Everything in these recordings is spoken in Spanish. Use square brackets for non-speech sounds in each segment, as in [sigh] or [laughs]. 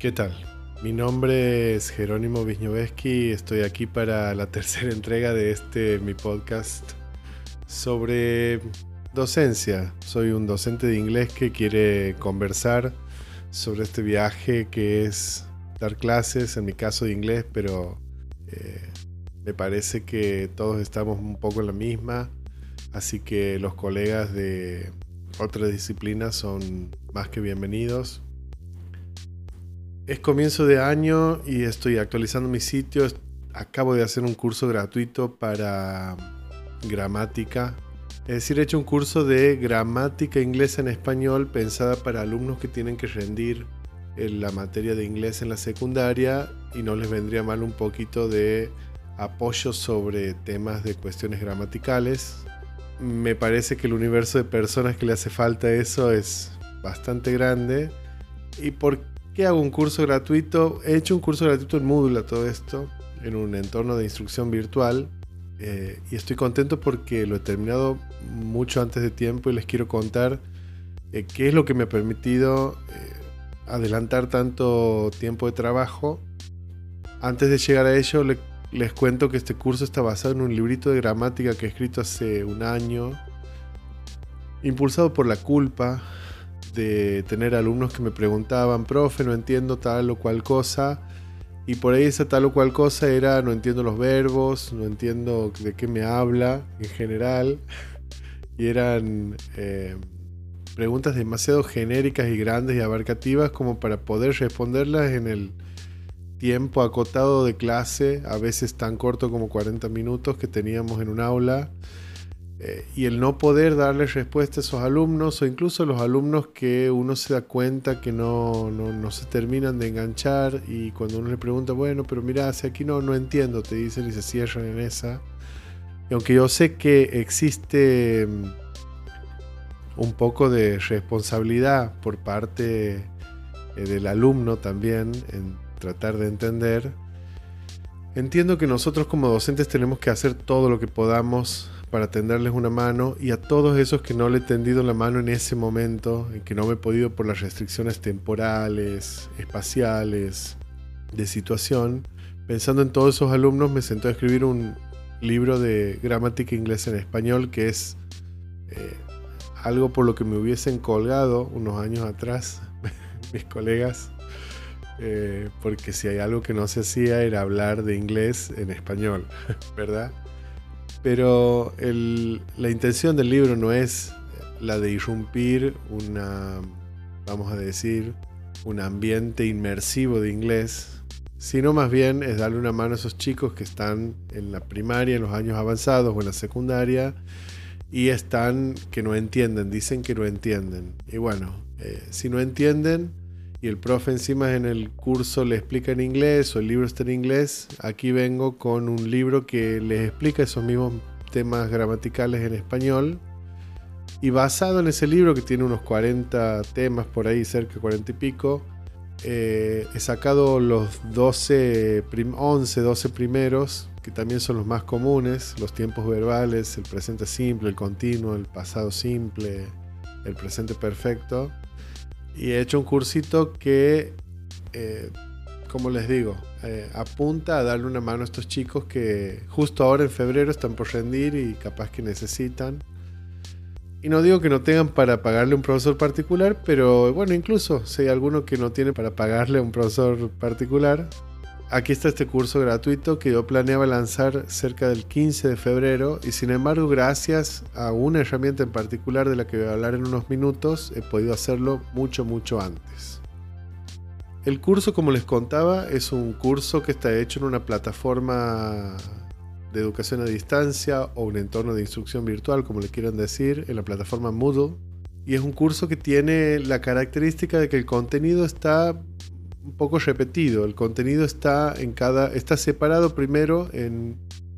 ¿Qué tal? Mi nombre es Jerónimo Wisniewski, estoy aquí para la tercera [laughs] entrega de este mi podcast sobre docencia. Soy un docente de inglés que quiere conversar sobre este viaje que es dar clases, en mi caso de inglés, pero eh, me parece que todos estamos un poco en la misma, así que los colegas de otras disciplinas son más que bienvenidos. Es comienzo de año y estoy actualizando mi sitio. Acabo de hacer un curso gratuito para gramática. Es decir, he hecho un curso de gramática inglesa en español pensada para alumnos que tienen que rendir en la materia de inglés en la secundaria y no les vendría mal un poquito de apoyo sobre temas de cuestiones gramaticales. Me parece que el universo de personas que le hace falta eso es bastante grande. ¿Y por qué hago un curso gratuito? He hecho un curso gratuito en Moodle a todo esto, en un entorno de instrucción virtual. Eh, y estoy contento porque lo he terminado mucho antes de tiempo y les quiero contar eh, qué es lo que me ha permitido eh, adelantar tanto tiempo de trabajo. Antes de llegar a ello, les cuento que este curso está basado en un librito de gramática que he escrito hace un año, impulsado por la culpa de tener alumnos que me preguntaban, profe, no entiendo tal o cual cosa. Y por ahí esa tal o cual cosa era, no entiendo los verbos, no entiendo de qué me habla en general. Y eran eh, preguntas demasiado genéricas y grandes y abarcativas como para poder responderlas en el tiempo acotado de clase, a veces tan corto como 40 minutos que teníamos en un aula. Eh, y el no poder darle respuesta a esos alumnos o incluso a los alumnos que uno se da cuenta que no, no, se terminan de enganchar y cuando uno le pregunta, bueno, pero mira, si aquí no, no entiendo, te dicen y se cierran en esa. Aunque yo sé que existe mm, un poco de responsabilidad por parte eh, del alumno también en tratar de entender, entiendo que nosotros como docentes tenemos que hacer todo lo que podamos para tenderles una mano y a todos esos que no le he tendido la mano en ese momento, en que no me he podido por las restricciones temporales, espaciales, de situación, pensando en todos esos alumnos me sentó a escribir un libro de gramática inglesa en español que es eh, algo por lo que me hubiesen colgado unos años atrás [laughs] mis colegas, eh, porque si hay algo que no se hacía era hablar de inglés en español, [laughs] ¿verdad? Pero la intención del libro no es la de irrumpir una, vamos a decir, un ambiente inmersivo de inglés, sino más bien es darle una mano a esos chicos que están en la primaria, en los años avanzados o en la secundaria y están que no entienden, dicen que no entienden. Y bueno, eh, si no entienden y el profe encima en el curso le explica en inglés o el libro está en inglés, aquí vengo con un libro que les explica esos mismos temas gramaticales en español. Y basado en ese libro que tiene unos 40 temas por ahí, cerca de 40 y pico, eh, he sacado los 12, 11, 12 primeros que también son los más comunes, los tiempos verbales, el presente simple, el continuo, el pasado simple, el presente perfecto. Y he hecho un cursito que, eh, como les digo, eh, apunta a darle una mano a estos chicos que justo ahora en febrero están por rendir y capaz que necesitan. Y no digo que no tengan para pagarle un profesor particular, pero bueno, incluso si hay alguno que no tiene para pagarle un profesor particular, Aquí está este curso gratuito que yo planeaba lanzar cerca del 15 de febrero y sin embargo gracias a una herramienta en particular de la que voy a hablar en unos minutos he podido hacerlo mucho mucho antes. El curso como les contaba es un curso que está hecho en una plataforma de educación a distancia o un entorno de instrucción virtual como le quieran decir en la plataforma Moodle y es un curso que tiene la característica de que el contenido está un poco repetido. El contenido está en cada. está separado primero en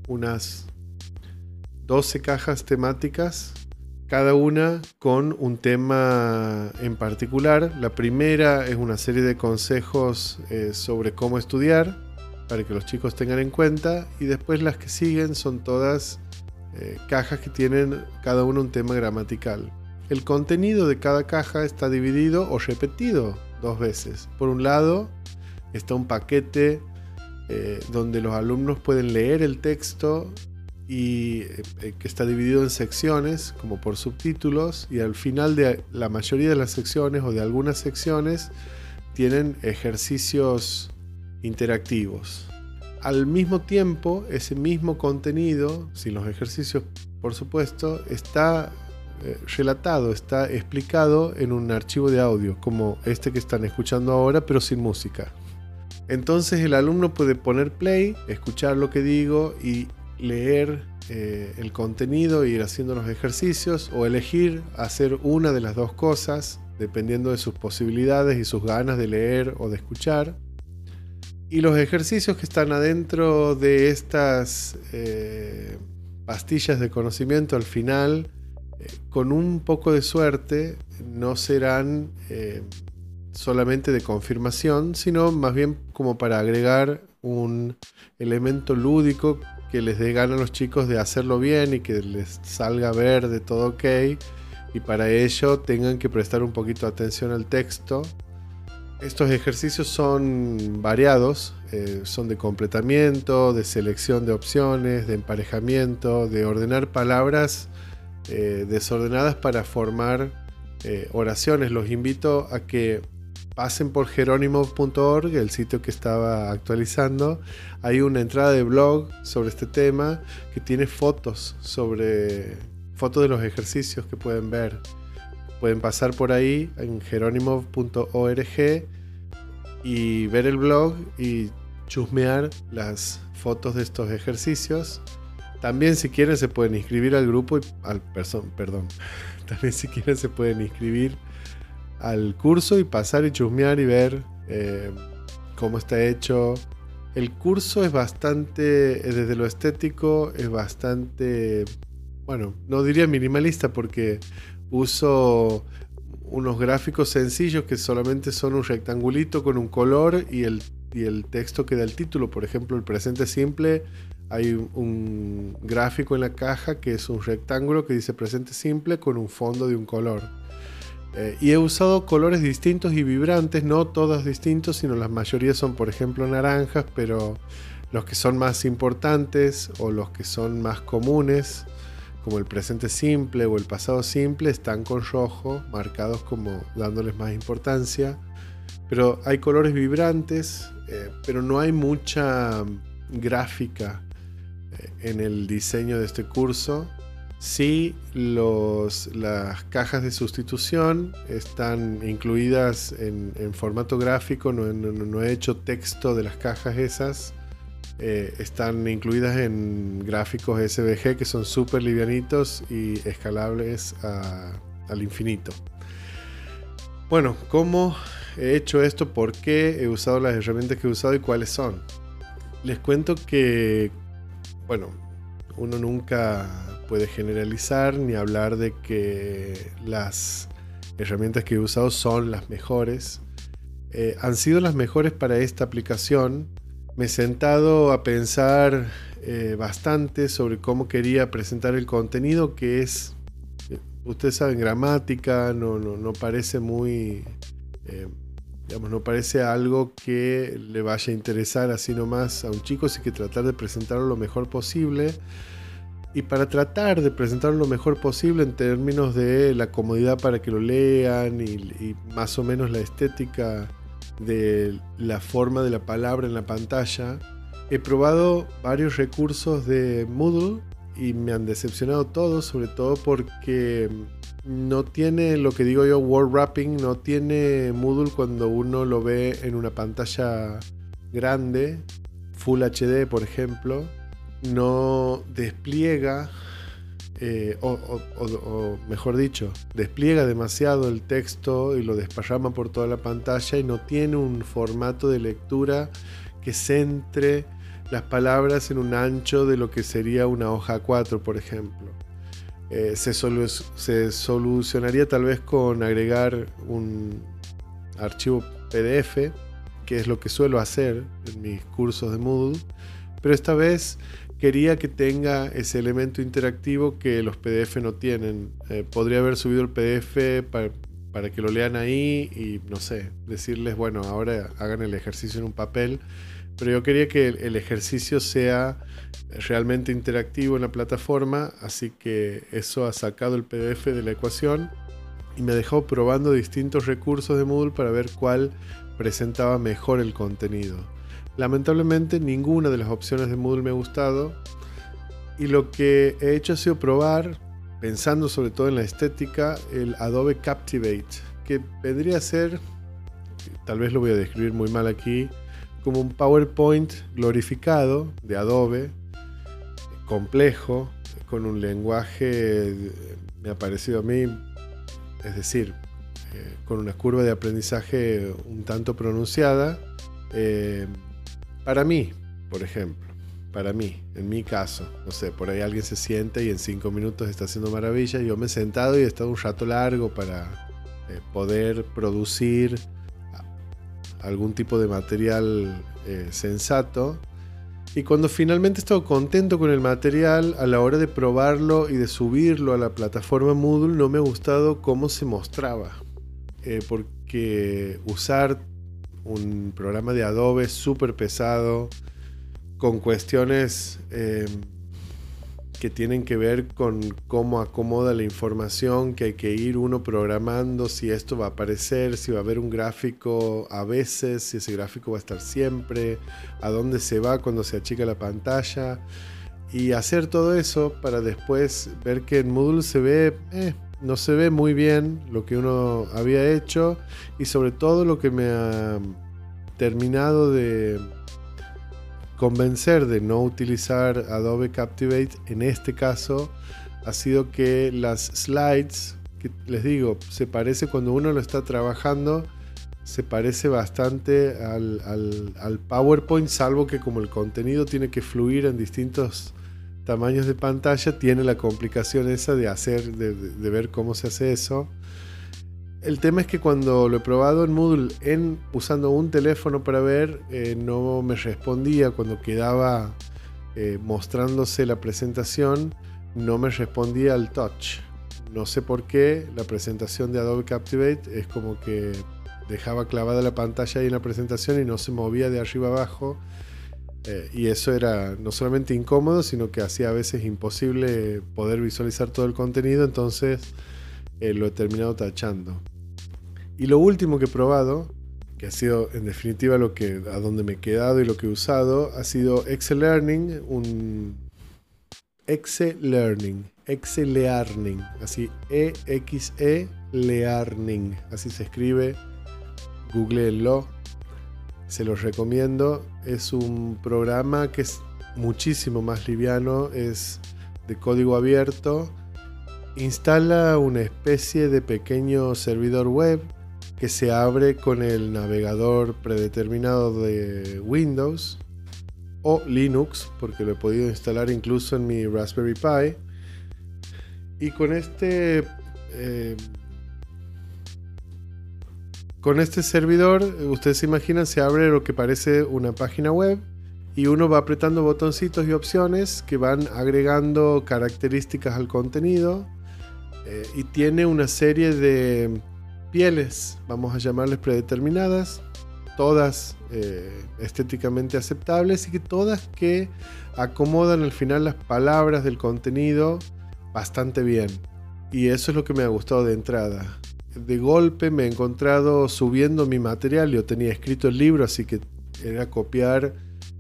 unas 12 cajas temáticas, cada una con un tema en particular. La primera es una serie de consejos eh, sobre cómo estudiar para que los chicos tengan en cuenta. Y después las que siguen son todas eh, cajas que tienen cada una un tema gramatical. El contenido de cada caja está dividido o repetido dos veces. Por un lado, está un paquete eh, donde los alumnos pueden leer el texto y eh, que está dividido en secciones, como por subtítulos, y al final de la mayoría de las secciones o de algunas secciones tienen ejercicios interactivos. Al mismo tiempo, ese mismo contenido, sin los ejercicios por supuesto, está eh, relatado, está explicado en un archivo de audio, como este que están escuchando ahora, pero sin música. Entonces el alumno puede poner play, escuchar lo que digo y leer eh, el contenido, ir haciendo los ejercicios o elegir hacer una de las dos cosas, dependiendo de sus posibilidades y sus ganas de leer o de escuchar. Y los ejercicios que están adentro de estas eh, pastillas de conocimiento al final, eh, con un poco de suerte, no serán solamente de confirmación, sino más bien como para agregar un elemento lúdico que les dé gana a los chicos de hacerlo bien y que les salga verde, todo ok. Y para ello tengan que prestar un poquito de atención al texto. Estos ejercicios son variados, eh, son de completamiento, de selección de opciones, de emparejamiento, de ordenar palabras eh, desordenadas para formar eh, oraciones. Los invito a que pasen por jerónimo.org, el sitio que estaba actualizando. Hay una entrada de blog sobre este tema que tiene fotos sobre fotos de los ejercicios que pueden ver. Pueden pasar por ahí en jerónimo.org y ver el blog y chusmear las fotos de estos ejercicios. También si quieren se pueden inscribir al grupo y al perdón. [laughs] También si quieren se pueden inscribir al curso y pasar y chusmear y ver eh, cómo está hecho. El curso es bastante, eh, desde lo estético, es bastante, bueno, no diría minimalista porque uso unos gráficos sencillos que solamente son un rectangulito con un color y el, y el texto que da el título. Por ejemplo, el presente simple, hay un gráfico en la caja que es un rectángulo que dice presente simple con un fondo de un color. Eh, y he usado colores distintos y vibrantes, no todos distintos, sino la mayoría son, por ejemplo, naranjas, pero los que son más importantes o los que son más comunes, como el presente simple o el pasado simple, están con rojo, marcados como dándoles más importancia. Pero hay colores vibrantes, eh, pero no hay mucha gráfica en el diseño de este curso. Sí, los, las cajas de sustitución están incluidas en, formato gráfico, no, he hecho texto de las cajas esas. Eh, están incluidas en gráficos SVG que son súper livianitos y escalables al infinito. Bueno, ¿cómo he hecho esto? ¿Por qué he usado las herramientas que he usado y cuáles son? Les cuento que, bueno, uno nunca puede generalizar ni hablar de que las herramientas que he usado son las mejores. Eh, han sido las mejores para esta aplicación. Me he sentado a pensar eh, bastante sobre cómo quería presentar el contenido, que es, eh, ustedes saben, gramática, no, no, parece muy, digamos, no parece algo que le vaya a interesar así nomás a un chico, así que tratar de presentarlo lo mejor posible. Y para tratar de presentarlo lo mejor posible en términos de la comodidad para que lo lean y, más o menos la estética de la forma de la palabra en la pantalla, he probado varios recursos de Moodle y me han decepcionado todos, sobre todo porque no tiene lo que digo yo word wrapping, no tiene Moodle cuando uno lo ve en una pantalla grande, Full HD por ejemplo no despliega, eh, o, mejor dicho, despliega demasiado el texto y lo desparrama por toda la pantalla y no tiene un formato de lectura que centre las palabras en un ancho de lo que sería una hoja 4, por ejemplo. Eh, se, se solucionaría tal vez con agregar un archivo PDF, que es lo que suelo hacer en mis cursos de Moodle, pero esta vez quería que tenga ese elemento interactivo que los PDF no tienen. Eh, podría haber subido el PDF para que lo lean ahí y no sé, decirles, bueno, ahora hagan el ejercicio en un papel. Pero yo quería que el ejercicio sea realmente interactivo en la plataforma, así que eso ha sacado el PDF de la ecuación y me dejó probando distintos recursos de Moodle para ver cuál presentaba mejor el contenido. Lamentablemente ninguna de las opciones de Moodle me ha gustado y lo que he hecho ha sido probar, pensando sobre todo en la estética, el Adobe Captivate, que vendría a ser, tal vez lo voy a describir muy mal aquí, como un PowerPoint glorificado de Adobe, complejo, con un lenguaje, me ha parecido a mí, es decir, eh, con una curva de aprendizaje un tanto pronunciada, eh, para mí, por ejemplo, para mí, en mi caso, no sé, por ahí alguien se siente y en cinco minutos está haciendo maravilla, yo me he sentado y he estado un rato largo para eh, poder producir algún tipo de material sensato. Y cuando finalmente he estado contento con el material, a la hora de probarlo y de subirlo a la plataforma Moodle, no me ha gustado cómo se mostraba. Eh, porque usar un programa de Adobe súper pesado, con cuestiones eh, que tienen que ver con cómo acomoda la información, que hay que ir uno programando si esto va a aparecer, si va a haber un gráfico a veces, si ese gráfico va a estar siempre, a dónde se va cuando se achica la pantalla. Y hacer todo eso para después ver que en Moodle se ve eh, no se ve muy bien lo que uno había hecho y sobre todo lo que me ha terminado de convencer de no utilizar Adobe Captivate en este caso ha sido que las slides, que les digo, se parece cuando uno lo está trabajando, se parece bastante al, PowerPoint, salvo que como el contenido tiene que fluir en distintos tamaños de pantalla tiene la complicación esa de hacer, de, ver cómo se hace eso. El tema es que cuando lo he probado en Moodle en, usando un teléfono para ver, eh, no me respondía cuando quedaba eh, mostrándose la presentación, no me respondía al touch. No sé por qué la presentación de Adobe Captivate es como que dejaba clavada la pantalla ahí en la presentación y no se movía de arriba abajo eh, y eso era no solamente incómodo, sino que hacía a veces imposible poder visualizar todo el contenido, entonces lo he terminado tachando. Y lo último que he probado, que ha sido en definitiva lo que, a donde me he quedado y lo que he usado, ha sido Excel Learning, un Excel Learning, Excel Learning, así E-X-E Learning, así se escribe, googleenlo se los recomiendo. Es un programa que es muchísimo más liviano, es de código abierto. Instala una especie de pequeño servidor web que se abre con el navegador predeterminado de Windows o Linux, porque lo he podido instalar incluso en mi Raspberry Pi. Y con este eh, con este servidor, ustedes se imaginan, se abre lo que parece una página web y uno va apretando botoncitos y opciones que van agregando características al contenido eh, y tiene una serie de pieles, vamos a llamarles predeterminadas, todas eh, estéticamente aceptables y que todas que acomodan al final las palabras del contenido bastante bien. Y eso es lo que me ha gustado de entrada de golpe me he encontrado subiendo mi material. Yo tenía escrito el libro, así que era copiar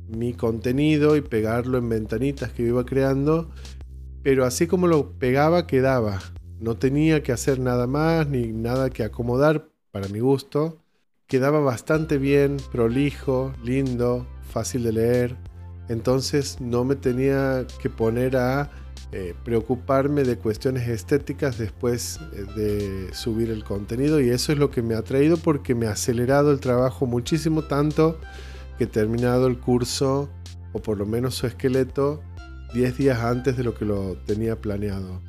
mi contenido y pegarlo en ventanitas que iba creando. Pero así como lo pegaba, quedaba. No tenía que hacer nada más ni nada que acomodar para mi gusto. Quedaba bastante bien, prolijo, lindo, fácil de leer. Entonces no me tenía que poner a eh, preocuparme de cuestiones estéticas después eh, de subir el contenido y eso es lo que me ha traído porque me ha acelerado el trabajo muchísimo tanto que he terminado el curso o por lo menos su esqueleto 10 días antes de lo que lo tenía planeado.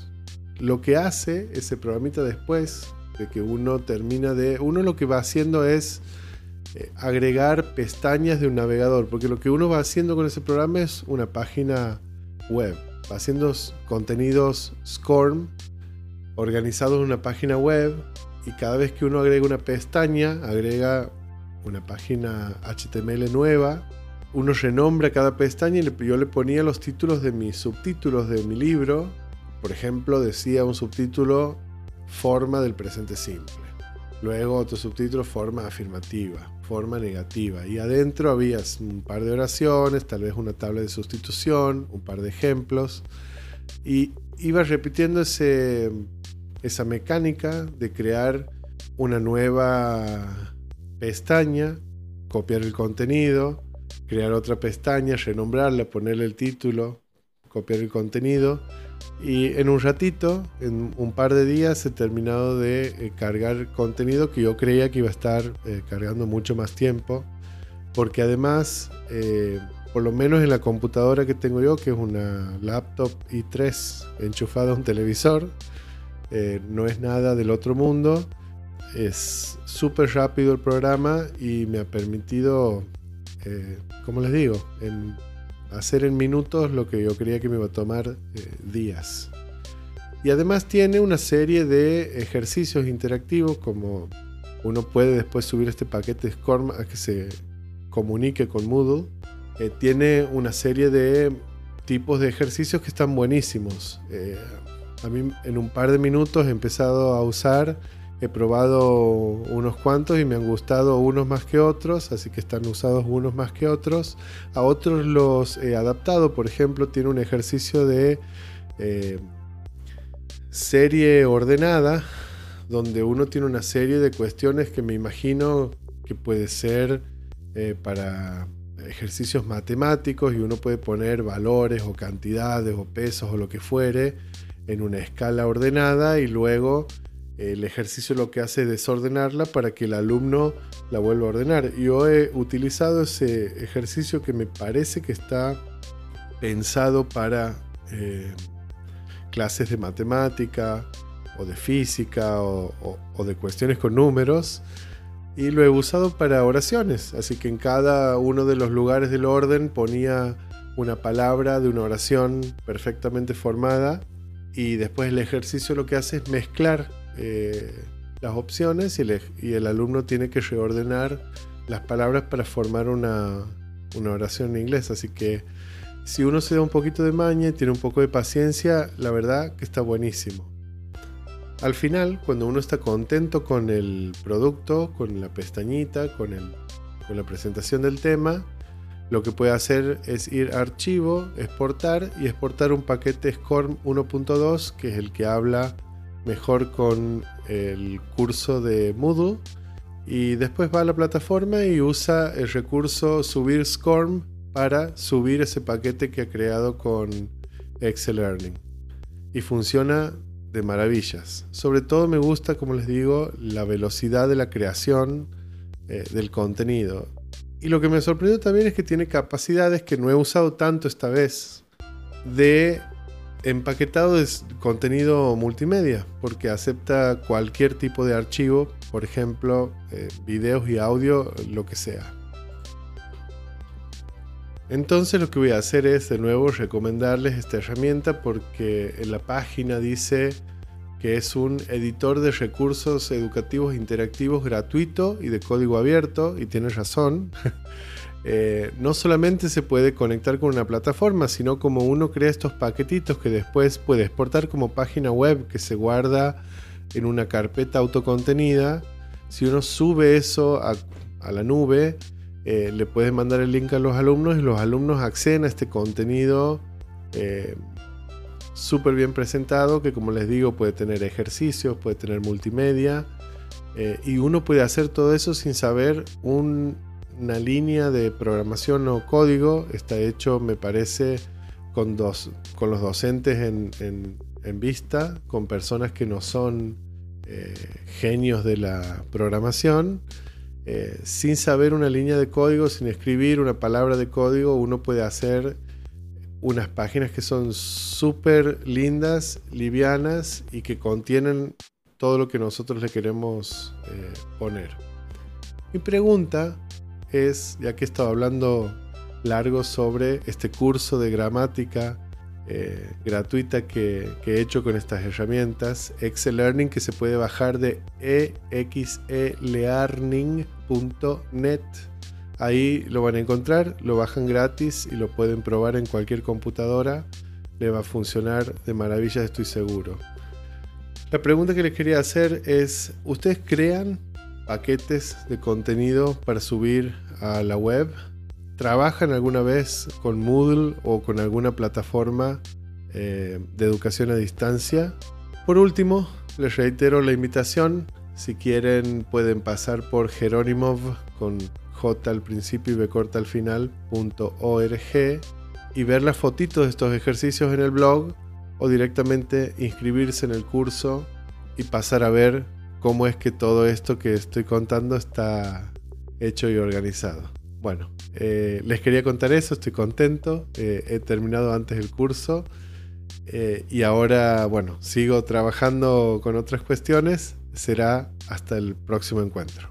Lo que hace ese programita después de que uno termina de... Uno lo que va haciendo es eh, agregar pestañas de un navegador, porque lo que uno va haciendo con ese programa es una página web haciendo contenidos SCORM organizados en una página web y cada vez que uno agrega una pestaña, agrega una página HTML nueva, uno renombra cada pestaña y yo le ponía los títulos de mis subtítulos de mi libro. Por ejemplo, decía un subtítulo forma del presente simple. Luego otro subtítulo forma afirmativa, forma negativa. Y adentro había un par de oraciones, tal vez una tabla de sustitución, un par de ejemplos. Y iba repitiendo ese, esa mecánica de crear una nueva pestaña, copiar el contenido, crear otra pestaña, renombrarla, ponerle el título, copiar el contenido y en un ratito, en un par de días, he terminado de eh, cargar contenido que yo creía que iba a estar eh, cargando mucho más tiempo. Porque además, eh, por lo menos en la computadora que tengo yo, que es una laptop i3 enchufada a un televisor, no es nada del otro mundo. Es súper rápido el programa y me ha permitido, como les digo, en hacer en minutos lo que yo creía que me iba a tomar eh, días. Y además tiene una serie de ejercicios interactivos como uno puede después subir este paquete SCORM a que se comunique con Moodle. Eh, tiene una serie de tipos de ejercicios que están buenísimos. Eh, a mí en un par de minutos he empezado a usar He probado unos cuantos y me han gustado unos más que otros, así que están usados unos más que otros. A otros los he adaptado, por ejemplo, tiene un ejercicio de eh, serie ordenada, donde uno tiene una serie de cuestiones que me imagino que puede ser eh, para ejercicios matemáticos y uno puede poner valores o cantidades o pesos o lo que fuere en una escala ordenada y luego el ejercicio lo que hace es desordenarla para que el alumno la vuelva a ordenar. Yo he utilizado ese ejercicio que me parece que está pensado para eh, clases de matemática o de física o, de cuestiones con números y lo he usado para oraciones. Así que en cada uno de los lugares del orden ponía una palabra de una oración perfectamente formada y después el ejercicio lo que hace es mezclar eh, las opciones y el, alumno tiene que reordenar las palabras para formar una, oración en inglés. Así que si uno se da un poquito de maña y tiene un poco de paciencia, la verdad que está buenísimo. Al final, cuando uno está contento con el producto, con la pestañita, con, con la presentación del tema, lo que puede hacer es ir a archivo, exportar y exportar un paquete SCORM 1.2 que es el que habla mejor con el curso de Moodle y después va a la plataforma y usa el recurso subir SCORM para subir ese paquete que ha creado con Excel Learning. Y funciona de maravillas. Sobre todo me gusta, como les digo, la velocidad de la creación eh, del contenido. Y lo que me sorprendió también es que tiene capacidades que no he usado tanto esta vez de empaquetado de contenido multimedia, porque acepta cualquier tipo de archivo, por ejemplo, eh, videos y audio, lo que sea. Entonces lo que voy a hacer es de nuevo recomendarles esta herramienta porque en la página dice que es un editor de recursos educativos interactivos gratuito y de código abierto, y tiene razón. [laughs] Eh, no solamente se puede conectar con una plataforma, sino como uno crea estos paquetitos que después puede exportar como página web que se guarda en una carpeta autocontenida. Si uno sube eso a, la nube, eh, le puede mandar el link a los alumnos y los alumnos acceden a este contenido eh, súper bien presentado que como les digo puede tener ejercicios, puede tener multimedia y uno puede hacer todo eso sin saber un una línea de programación o código. Está hecho, me parece, con, dos, con los docentes en, vista, con personas que no son eh, genios de la programación. Eh, sin saber una línea de código, sin escribir una palabra de código, uno puede hacer unas páginas que son súper lindas, livianas y que contienen todo lo que nosotros le queremos eh, poner. Mi pregunta es, ya que he estado hablando largo sobre este curso de gramática eh, gratuita que, he hecho con estas herramientas. Excel Learning que se puede bajar de exelearning.net. Ahí lo van a encontrar, lo bajan gratis y lo pueden probar en cualquier computadora. Le va a funcionar de maravilla, estoy seguro. La pregunta que les quería hacer es, ¿ustedes crean paquetes de contenido para subir a la web? ¿Trabajan alguna vez con Moodle o con alguna plataforma eh, de educación a distancia? Por último, les reitero la invitación. Si quieren pueden pasar por Jerónimov con J al principio y B corta al final .org y ver las fotitos de estos ejercicios en el blog o directamente inscribirse en el curso y pasar a ver cómo es que todo esto que estoy contando está hecho y organizado. Bueno, eh, les quería contar eso, estoy contento, eh, he terminado antes el curso eh, y ahora, bueno, sigo trabajando con otras cuestiones, será hasta el próximo encuentro.